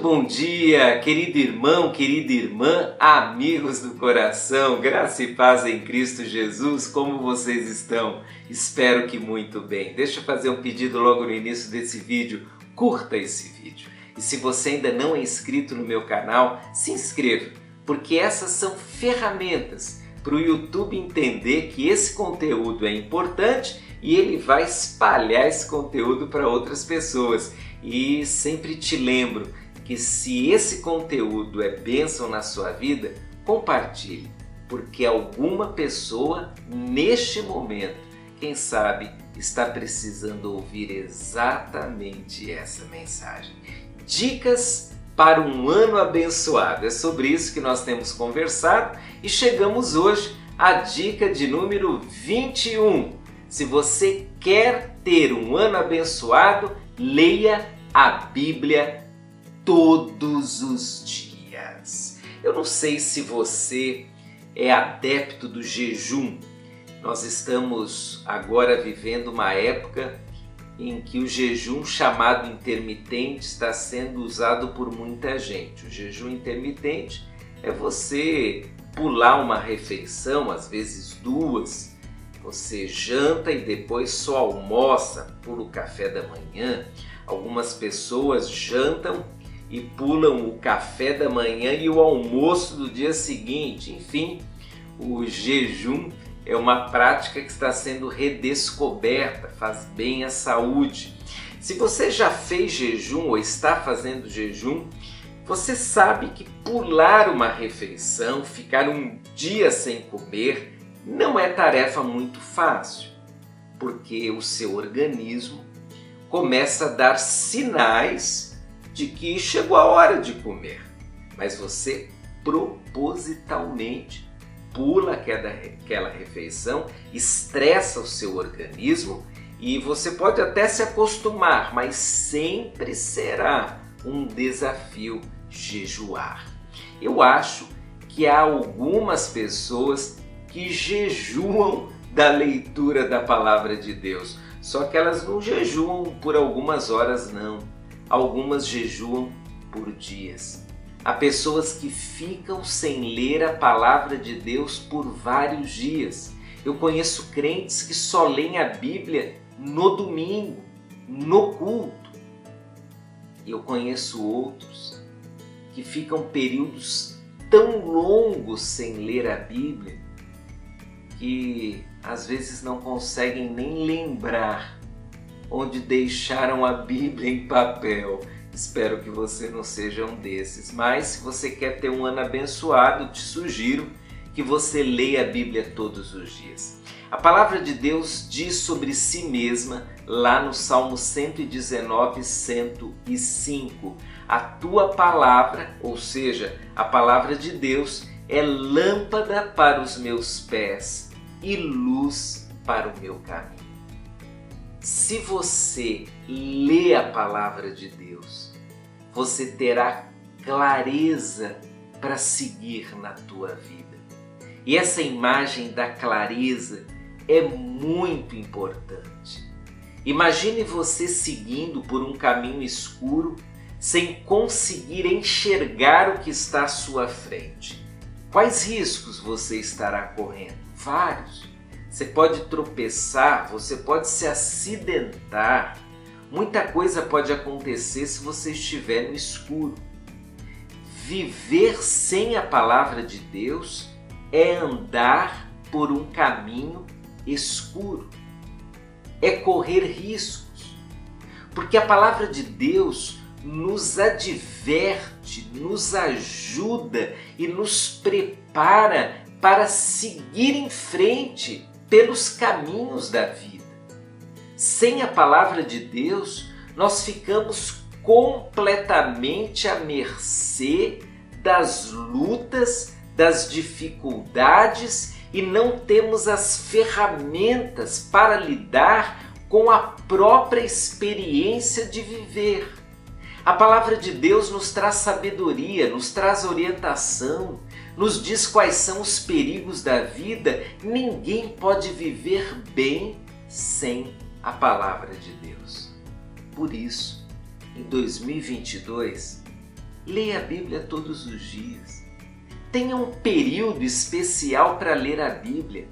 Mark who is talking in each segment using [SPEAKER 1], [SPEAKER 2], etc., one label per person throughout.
[SPEAKER 1] bom dia, querido irmão, querida irmã, amigos do coração, graça e paz em Cristo Jesus, como vocês estão? Espero que muito bem. Deixa eu fazer um pedido logo no início desse vídeo, curta esse vídeo. E se você ainda não é inscrito no meu canal, se inscreva, porque essas são ferramentas para o YouTube entender que esse conteúdo é importante e ele vai espalhar esse conteúdo para outras pessoas. E sempre te lembro que se esse conteúdo é bênção na sua vida, compartilhe, porque alguma pessoa neste momento, quem sabe, está precisando ouvir exatamente essa mensagem. Dicas para um ano abençoado. É sobre isso que nós temos conversado e chegamos hoje à dica de número 21. Se você quer ter um ano abençoado, leia a Bíblia todos os dias. Eu não sei se você é adepto do jejum. Nós estamos agora vivendo uma época em que o jejum chamado intermitente está sendo usado por muita gente. O jejum intermitente é você pular uma refeição, às vezes duas, você janta e depois só almoça, pula o café da manhã. Algumas pessoas jantam e pulam o café da manhã e o almoço do dia seguinte. Enfim, o jejum é uma prática que está sendo redescoberta, faz bem à saúde. Se você já fez jejum ou está fazendo jejum, você sabe que pular uma refeição, ficar um dia sem comer, não é tarefa muito fácil, porque o seu organismo começa a dar sinais de que chegou a hora de comer, mas você propositalmente pula aquela refeição, estressa o seu organismo e você pode até se acostumar, mas sempre será um desafio jejuar. Eu acho que há algumas pessoas que jejuam da leitura da palavra de Deus, só que elas não jejuam por algumas horas, não algumas jejuam por dias. Há pessoas que ficam sem ler a palavra de Deus por vários dias. Eu conheço crentes que só leem a Bíblia no domingo, no culto. Eu conheço outros que ficam períodos tão longos sem ler a Bíblia que às vezes não conseguem nem lembrar onde deixaram a Bíblia em papel. Espero que você não seja um desses, mas se você quer ter um ano abençoado, te sugiro que você leia a Bíblia todos os dias. A palavra de Deus diz sobre si mesma lá no Salmo 119, 105. A tua palavra, ou seja, a palavra de Deus, é lâmpada para os meus pés e luz para o meu caminho. Se você lê a palavra de Deus, você terá clareza para seguir na tua vida. E essa imagem da clareza é muito importante. Imagine você seguindo por um caminho escuro sem conseguir enxergar o que está à sua frente. Quais riscos você estará correndo? Vários. Você pode tropeçar, você pode se acidentar. Muita coisa pode acontecer se você estiver no escuro. Viver sem a palavra de Deus é andar por um caminho escuro, é correr riscos, porque a palavra de Deus nos adverte, nos ajuda e nos prepara para seguir em frente pelos caminhos da vida. Sem a palavra de Deus, nós ficamos completamente à mercê das lutas, das dificuldades e não temos as ferramentas para lidar com a própria experiência de viver. A palavra de Deus nos traz sabedoria, nos traz orientação, nos diz quais são os perigos da vida. Ninguém pode viver bem sem a palavra de Deus. Por isso, em 2022, Leia a Bíblia todos os dias. Tenha um período especial para ler a Bíblia.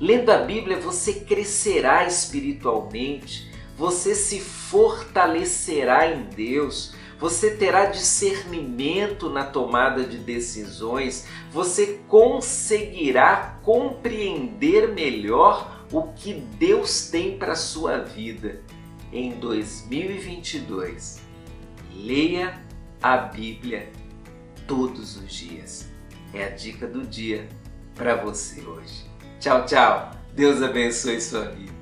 [SPEAKER 1] Lendo a Bíblia, você crescerá espiritualmente, você se fortalecerá em Deus, você terá discernimento na tomada de decisões, você conseguirá compreender melhor o que Deus tem para sua vida em 2022. Leia a Bíblia todos os dias. É a dica do dia para você hoje. Tchau, tchau. Deus abençoe sua vida.